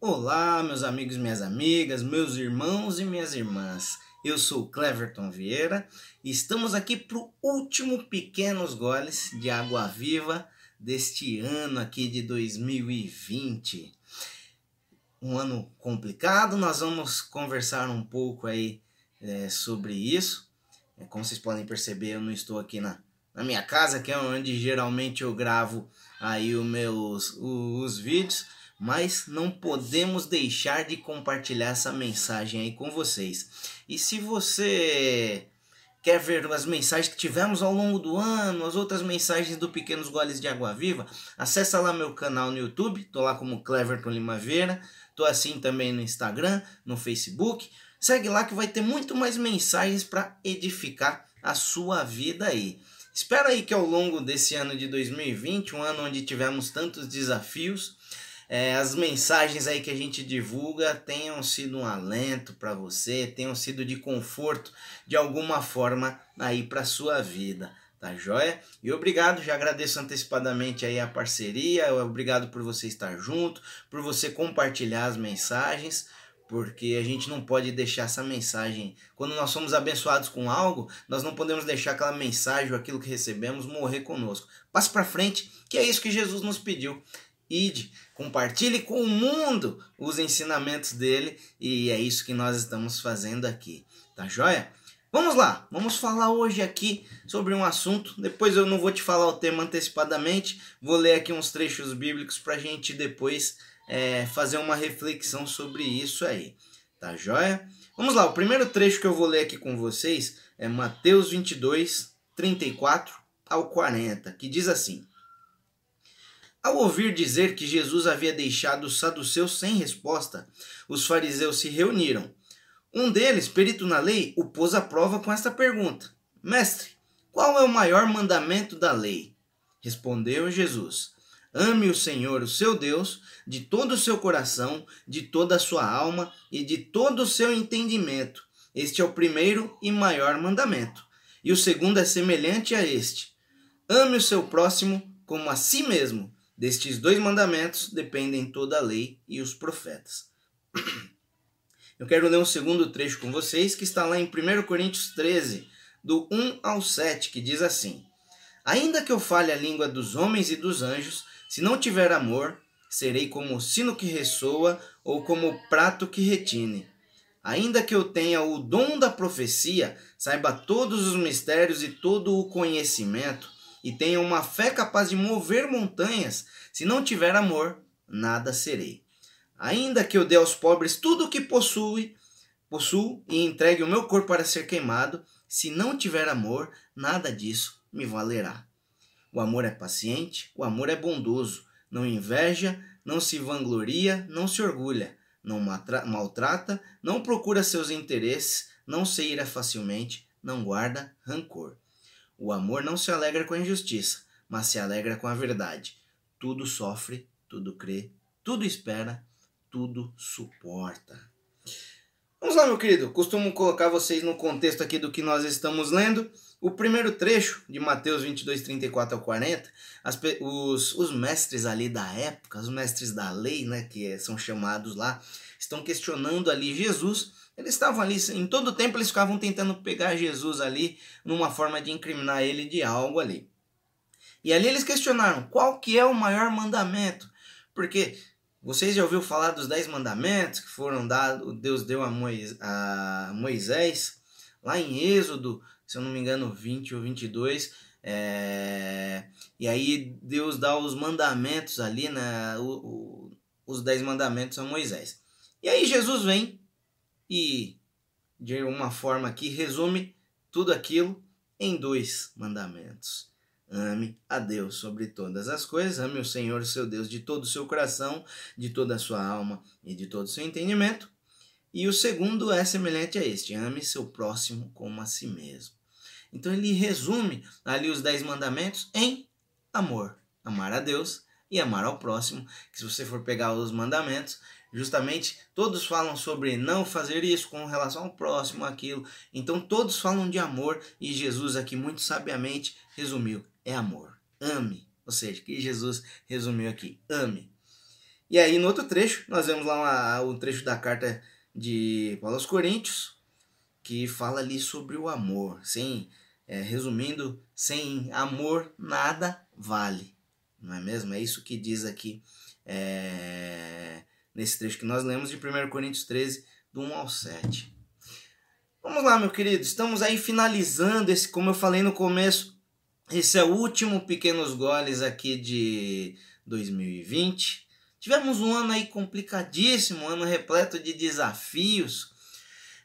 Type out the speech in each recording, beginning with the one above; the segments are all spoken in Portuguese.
Olá, meus amigos minhas amigas, meus irmãos e minhas irmãs. Eu sou Cleverton Vieira e estamos aqui para o último Pequenos Goles de Água Viva deste ano aqui de 2020. Um ano complicado, nós vamos conversar um pouco aí é, sobre isso. É, como vocês podem perceber, eu não estou aqui na, na minha casa, que é onde geralmente eu gravo aí os meus os, os vídeos mas não podemos deixar de compartilhar essa mensagem aí com vocês. E se você quer ver as mensagens que tivemos ao longo do ano, as outras mensagens do Pequenos Goles de Água Viva, acessa lá meu canal no YouTube, tô lá como Cleverton Limaveira, tô assim também no Instagram, no Facebook. Segue lá que vai ter muito mais mensagens para edificar a sua vida aí. Espero aí que ao longo desse ano de 2020, um ano onde tivemos tantos desafios, é, as mensagens aí que a gente divulga tenham sido um alento para você, tenham sido de conforto de alguma forma aí para sua vida. Tá joia? E obrigado, já agradeço antecipadamente aí a parceria, obrigado por você estar junto, por você compartilhar as mensagens, porque a gente não pode deixar essa mensagem. Quando nós somos abençoados com algo, nós não podemos deixar aquela mensagem ou aquilo que recebemos morrer conosco. Passe para frente, que é isso que Jesus nos pediu. Ide, compartilhe com o mundo os ensinamentos dele e é isso que nós estamos fazendo aqui, tá joia? Vamos lá, vamos falar hoje aqui sobre um assunto. Depois eu não vou te falar o tema antecipadamente, vou ler aqui uns trechos bíblicos para a gente depois é, fazer uma reflexão sobre isso aí, tá joia? Vamos lá, o primeiro trecho que eu vou ler aqui com vocês é Mateus 22, 34 ao 40, que diz assim. Ao ouvir dizer que Jesus havia deixado os saduceus sem resposta, os fariseus se reuniram. Um deles, perito na lei, o pôs à prova com esta pergunta: Mestre, qual é o maior mandamento da lei? Respondeu Jesus: Ame o Senhor, o seu Deus, de todo o seu coração, de toda a sua alma e de todo o seu entendimento. Este é o primeiro e maior mandamento. E o segundo é semelhante a este: Ame o seu próximo como a si mesmo. Destes dois mandamentos dependem toda a lei e os profetas. Eu quero ler um segundo trecho com vocês que está lá em 1 Coríntios 13, do 1 ao 7, que diz assim: Ainda que eu fale a língua dos homens e dos anjos, se não tiver amor, serei como o sino que ressoa ou como o prato que retine. Ainda que eu tenha o dom da profecia, saiba todos os mistérios e todo o conhecimento, e tenha uma fé capaz de mover montanhas, se não tiver amor, nada serei. Ainda que eu dê aos pobres tudo o que possui, possuo e entregue o meu corpo para ser queimado, se não tiver amor, nada disso me valerá. O amor é paciente, o amor é bondoso, não inveja, não se vangloria, não se orgulha, não maltrata, não procura seus interesses, não se ira facilmente, não guarda rancor. O amor não se alegra com a injustiça, mas se alegra com a verdade. Tudo sofre, tudo crê, tudo espera, tudo suporta. Vamos lá, meu querido. Costumo colocar vocês no contexto aqui do que nós estamos lendo. O primeiro trecho de Mateus 22, 34 ao 40, as, os, os mestres ali da época, os mestres da lei, né, que são chamados lá, estão questionando ali Jesus eles estavam ali, em todo tempo eles ficavam tentando pegar Jesus ali, numa forma de incriminar ele de algo ali. E ali eles questionaram, qual que é o maior mandamento? Porque vocês já ouviram falar dos dez mandamentos que foram dados, Deus deu a Moisés, lá em Êxodo, se eu não me engano, 20 ou 22, é... e aí Deus dá os mandamentos ali, né, o, o, os dez mandamentos a Moisés. E aí Jesus vem e, de uma forma que resume tudo aquilo em dois mandamentos. Ame a Deus sobre todas as coisas, ame o Senhor, seu Deus, de todo o seu coração, de toda a sua alma e de todo o seu entendimento. E o segundo é semelhante a este: ame seu próximo como a si mesmo. Então ele resume ali os dez mandamentos em amor. Amar a Deus e amar ao próximo. Que se você for pegar os mandamentos, Justamente todos falam sobre não fazer isso com relação ao próximo, aquilo. Então todos falam de amor e Jesus aqui muito sabiamente resumiu: é amor. Ame. Ou seja, que Jesus resumiu aqui: ame. E aí, no outro trecho, nós vemos lá o trecho da carta de Paulo aos Coríntios, que fala ali sobre o amor. Sem, é, resumindo, sem amor nada vale. Não é mesmo? É isso que diz aqui é, nesse trecho que nós lemos de 1 Coríntios 13, do 1 ao 7. Vamos lá, meu querido. Estamos aí finalizando esse, como eu falei no começo, esse é o último Pequenos Goles aqui de 2020. Tivemos um ano aí complicadíssimo, um ano repleto de desafios.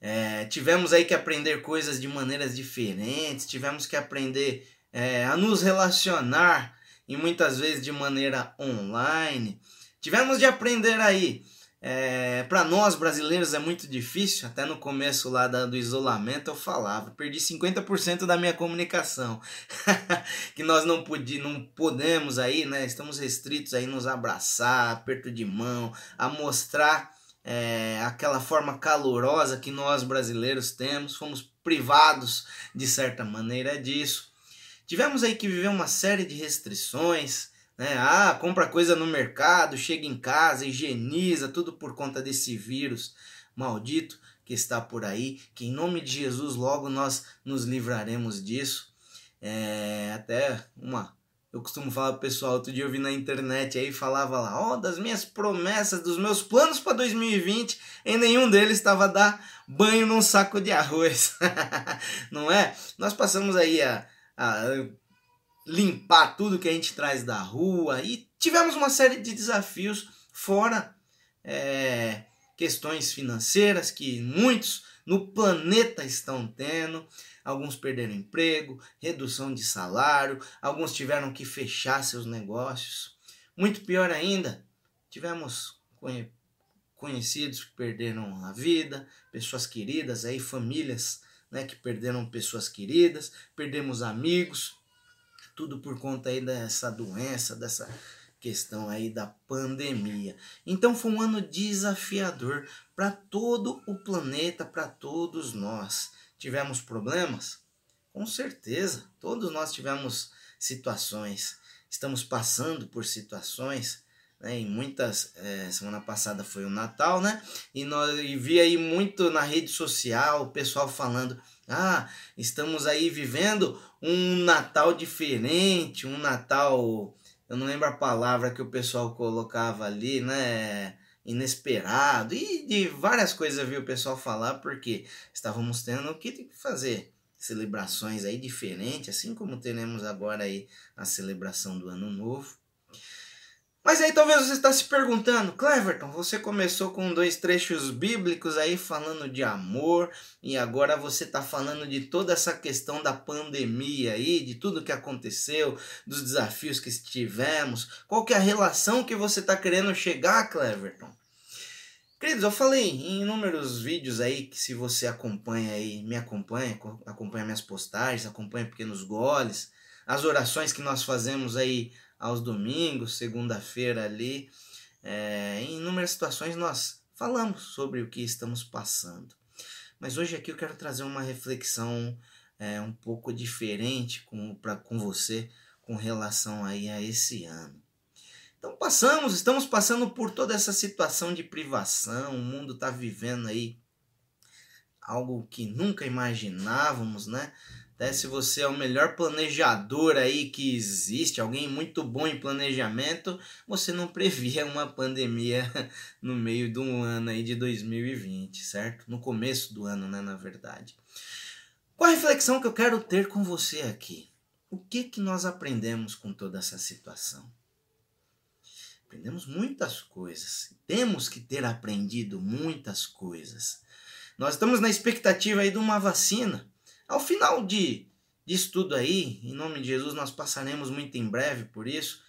É, tivemos aí que aprender coisas de maneiras diferentes, tivemos que aprender é, a nos relacionar e muitas vezes de maneira online. Tivemos de aprender aí é, para nós brasileiros é muito difícil, até no começo lá da, do isolamento eu falava, perdi 50% da minha comunicação, que nós não, podi, não podemos aí, né, estamos restritos aí nos abraçar, aperto de mão, a mostrar é, aquela forma calorosa que nós brasileiros temos, fomos privados de certa maneira disso. Tivemos aí que viver uma série de restrições, né? Ah, compra coisa no mercado, chega em casa, higieniza, tudo por conta desse vírus maldito que está por aí. Que em nome de Jesus logo nós nos livraremos disso. É, até uma. Eu costumo falar pro pessoal, outro dia eu vi na internet aí, falava lá, ó, oh, das minhas promessas, dos meus planos para 2020, em nenhum deles estava dar banho num saco de arroz. Não é? Nós passamos aí a, a limpar tudo que a gente traz da rua e tivemos uma série de desafios fora é, questões financeiras que muitos no planeta estão tendo. Alguns perderam emprego, redução de salário, alguns tiveram que fechar seus negócios. Muito pior ainda, tivemos conhecidos que perderam a vida, pessoas queridas, aí famílias né, que perderam pessoas queridas, perdemos amigos, tudo por conta aí dessa doença, dessa questão aí da pandemia. Então foi um ano desafiador para todo o planeta, para todos nós. Tivemos problemas? Com certeza, todos nós tivemos situações, estamos passando por situações. Né, muitas é, semana passada foi o Natal, né? E nós e vi aí muito na rede social o pessoal falando ah, estamos aí vivendo um Natal diferente, um Natal, eu não lembro a palavra que o pessoal colocava ali, né? Inesperado e de várias coisas viu o pessoal falar porque estávamos tendo que fazer celebrações aí diferentes, assim como teremos agora aí a celebração do Ano Novo. Mas aí talvez você está se perguntando, Cleverton, você começou com dois trechos bíblicos aí falando de amor e agora você está falando de toda essa questão da pandemia aí, de tudo que aconteceu, dos desafios que tivemos. Qual que é a relação que você está querendo chegar, Cleverton? Queridos, eu falei em inúmeros vídeos aí que se você acompanha aí, me acompanha, acompanha minhas postagens, acompanha Pequenos Goles, as orações que nós fazemos aí aos domingos, segunda-feira ali. É, em inúmeras situações nós falamos sobre o que estamos passando. Mas hoje aqui eu quero trazer uma reflexão é, um pouco diferente com, pra, com você com relação aí a esse ano. Então passamos, estamos passando por toda essa situação de privação, o mundo está vivendo aí algo que nunca imaginávamos, né? Até se você é o melhor planejador aí que existe, alguém muito bom em planejamento, você não previa uma pandemia no meio um ano aí de 2020, certo? No começo do ano, né, na verdade. Qual a reflexão que eu quero ter com você aqui? O que que nós aprendemos com toda essa situação? Aprendemos muitas coisas. Temos que ter aprendido muitas coisas. Nós estamos na expectativa aí de uma vacina ao final de, disso tudo aí, em nome de Jesus, nós passaremos muito em breve por isso.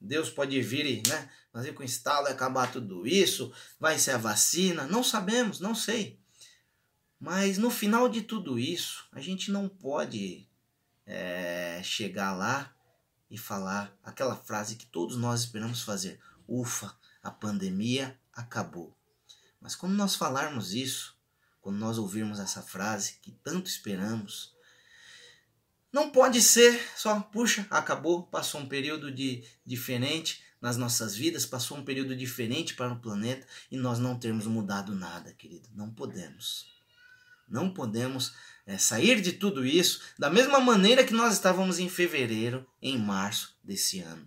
Deus pode vir e né, fazer com instalo e acabar tudo isso. Vai ser a vacina? Não sabemos, não sei. Mas no final de tudo isso, a gente não pode é, chegar lá e falar aquela frase que todos nós esperamos fazer: Ufa, a pandemia acabou. Mas quando nós falarmos isso, quando nós ouvirmos essa frase que tanto esperamos. Não pode ser só, puxa, acabou, passou um período de diferente, nas nossas vidas passou um período diferente para o planeta e nós não termos mudado nada, querido. Não podemos. Não podemos é, sair de tudo isso da mesma maneira que nós estávamos em fevereiro, em março desse ano.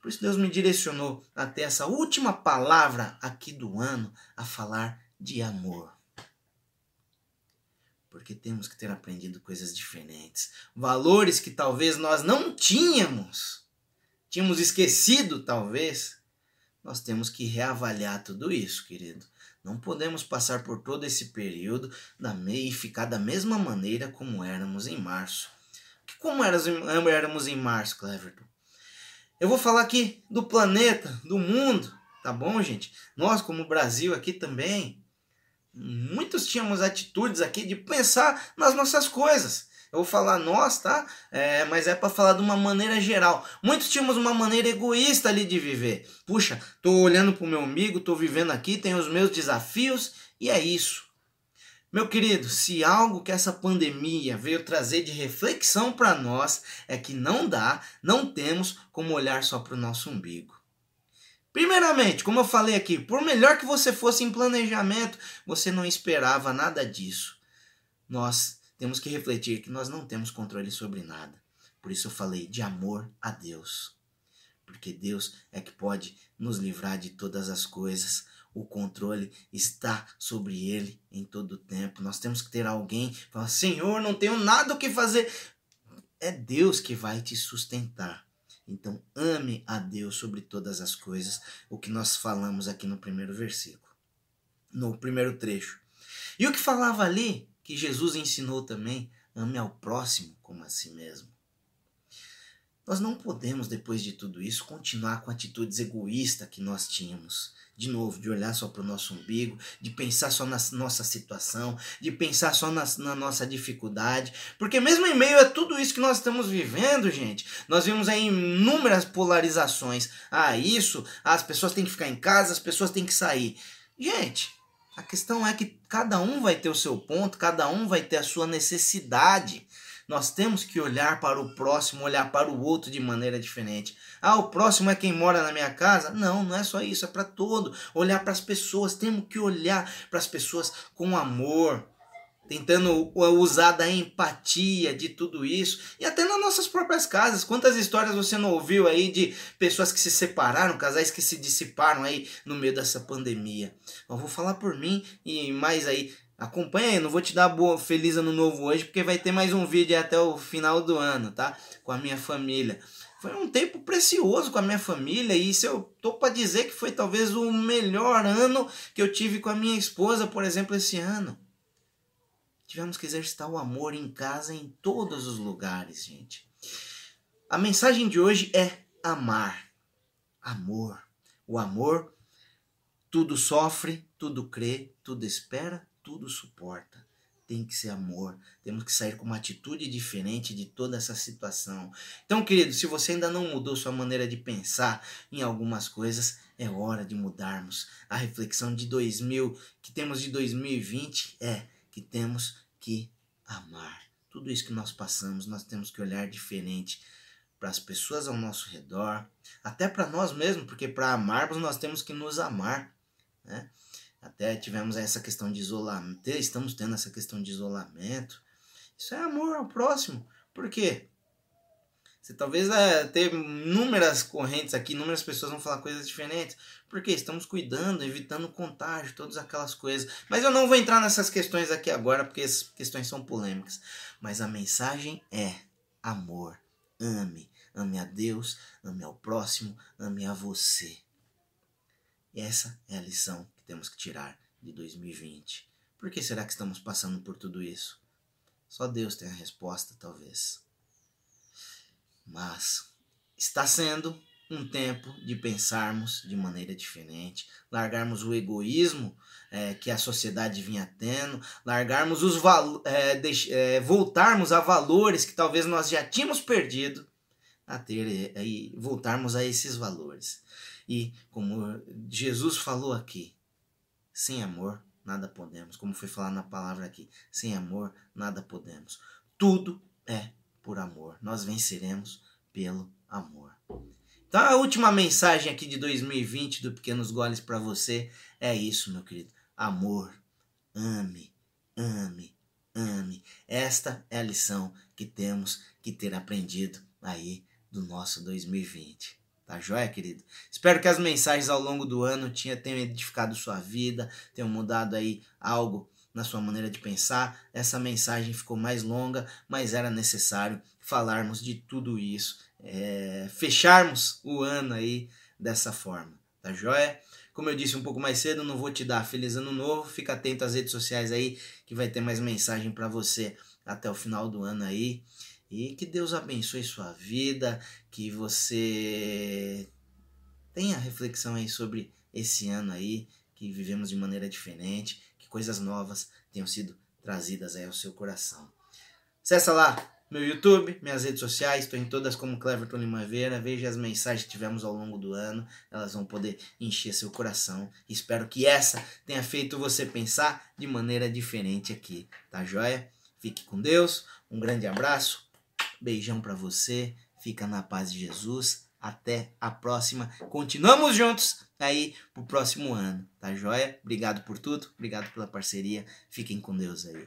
Por isso Deus me direcionou até essa última palavra aqui do ano a falar de amor. Porque temos que ter aprendido coisas diferentes, valores que talvez nós não tínhamos, tínhamos esquecido talvez. Nós temos que reavaliar tudo isso, querido. Não podemos passar por todo esse período e ficar da mesma maneira como éramos em março. Como éramos em março, Cleverton? Eu vou falar aqui do planeta, do mundo, tá bom, gente? Nós, como Brasil aqui também, muitos tínhamos atitudes aqui de pensar nas nossas coisas. Eu vou falar nós, tá? É, mas é para falar de uma maneira geral. Muitos tínhamos uma maneira egoísta ali de viver. Puxa, tô olhando pro meu amigo, tô vivendo aqui, tenho os meus desafios e é isso. Meu querido, se algo que essa pandemia veio trazer de reflexão para nós é que não dá, não temos como olhar só para o nosso umbigo. Primeiramente, como eu falei aqui, por melhor que você fosse em planejamento, você não esperava nada disso. Nós temos que refletir que nós não temos controle sobre nada. Por isso eu falei de amor a Deus. Porque Deus é que pode nos livrar de todas as coisas o controle está sobre ele em todo o tempo. Nós temos que ter alguém que fala: Senhor, não tenho nada o que fazer. É Deus que vai te sustentar. Então, ame a Deus sobre todas as coisas, o que nós falamos aqui no primeiro versículo, no primeiro trecho. E o que falava ali, que Jesus ensinou também, ame ao próximo como a si mesmo. Nós não podemos, depois de tudo isso, continuar com atitudes egoístas que nós tínhamos de novo, de olhar só para o nosso umbigo, de pensar só na nossa situação, de pensar só na, na, nossa dificuldade. Porque mesmo em meio a tudo isso que nós estamos vivendo, gente, nós vemos aí inúmeras polarizações. Ah, isso, as pessoas têm que ficar em casa, as pessoas têm que sair. Gente, a questão é que cada um vai ter o seu ponto, cada um vai ter a sua necessidade. Nós temos que olhar para o próximo, olhar para o outro de maneira diferente. Ah, o próximo é quem mora na minha casa? Não, não é só isso, é para todo. Olhar para as pessoas, temos que olhar para as pessoas com amor, tentando usar da empatia de tudo isso e até nas nossas próprias casas. Quantas histórias você não ouviu aí de pessoas que se separaram, casais que se dissiparam aí no meio dessa pandemia? Eu vou falar por mim e mais aí Acompanha aí, não vou te dar boa feliz ano novo hoje, porque vai ter mais um vídeo até o final do ano, tá? Com a minha família. Foi um tempo precioso com a minha família e isso eu tô para dizer que foi talvez o melhor ano que eu tive com a minha esposa, por exemplo, esse ano. Tivemos que exercitar o amor em casa em todos os lugares, gente. A mensagem de hoje é amar. Amor. O amor tudo sofre, tudo crê, tudo espera, tudo suporta. Tem que ser amor. Temos que sair com uma atitude diferente de toda essa situação. Então, querido, se você ainda não mudou sua maneira de pensar em algumas coisas, é hora de mudarmos. A reflexão de 2000 que temos de 2020 é que temos que amar. Tudo isso que nós passamos, nós temos que olhar diferente para as pessoas ao nosso redor, até para nós mesmos, porque para amarmos nós temos que nos amar, né? Até tivemos essa questão de isolamento, estamos tendo essa questão de isolamento. Isso é amor ao próximo. Por quê? Você talvez é, ter inúmeras correntes aqui, inúmeras pessoas vão falar coisas diferentes. Porque estamos cuidando, evitando contágio, todas aquelas coisas. Mas eu não vou entrar nessas questões aqui agora, porque essas questões são polêmicas. Mas a mensagem é amor. Ame. Ame a Deus, ame ao próximo, ame a você. Essa é a lição temos que tirar de 2020? Por que será que estamos passando por tudo isso? Só Deus tem a resposta, talvez. Mas está sendo um tempo de pensarmos de maneira diferente, largarmos o egoísmo é, que a sociedade vinha tendo, largarmos os é, é, voltarmos a valores que talvez nós já tínhamos perdido, a ter é, e voltarmos a esses valores. E como Jesus falou aqui, sem amor, nada podemos. Como foi falado na palavra aqui, sem amor, nada podemos. Tudo é por amor. Nós venceremos pelo amor. Então a última mensagem aqui de 2020 do Pequenos Goles para você é isso, meu querido. Amor. Ame, ame, ame. Esta é a lição que temos que ter aprendido aí do nosso 2020. Tá joia, querido? Espero que as mensagens ao longo do ano tenham edificado sua vida, tenham mudado aí algo na sua maneira de pensar. Essa mensagem ficou mais longa, mas era necessário falarmos de tudo isso, é, fecharmos o ano aí dessa forma. Tá joia? Como eu disse um pouco mais cedo, não vou te dar feliz ano novo. Fica atento às redes sociais aí que vai ter mais mensagem para você até o final do ano aí. E que Deus abençoe sua vida, que você tenha reflexão aí sobre esse ano aí, que vivemos de maneira diferente, que coisas novas tenham sido trazidas aí ao seu coração. Acessa lá meu YouTube, minhas redes sociais, estou em todas como Cleverton Limaveira. Veja as mensagens que tivemos ao longo do ano, elas vão poder encher seu coração. Espero que essa tenha feito você pensar de maneira diferente aqui, tá joia? Fique com Deus, um grande abraço, Beijão para você. Fica na paz de Jesus. Até a próxima. Continuamos juntos aí pro próximo ano, tá joia? Obrigado por tudo, obrigado pela parceria. Fiquem com Deus aí.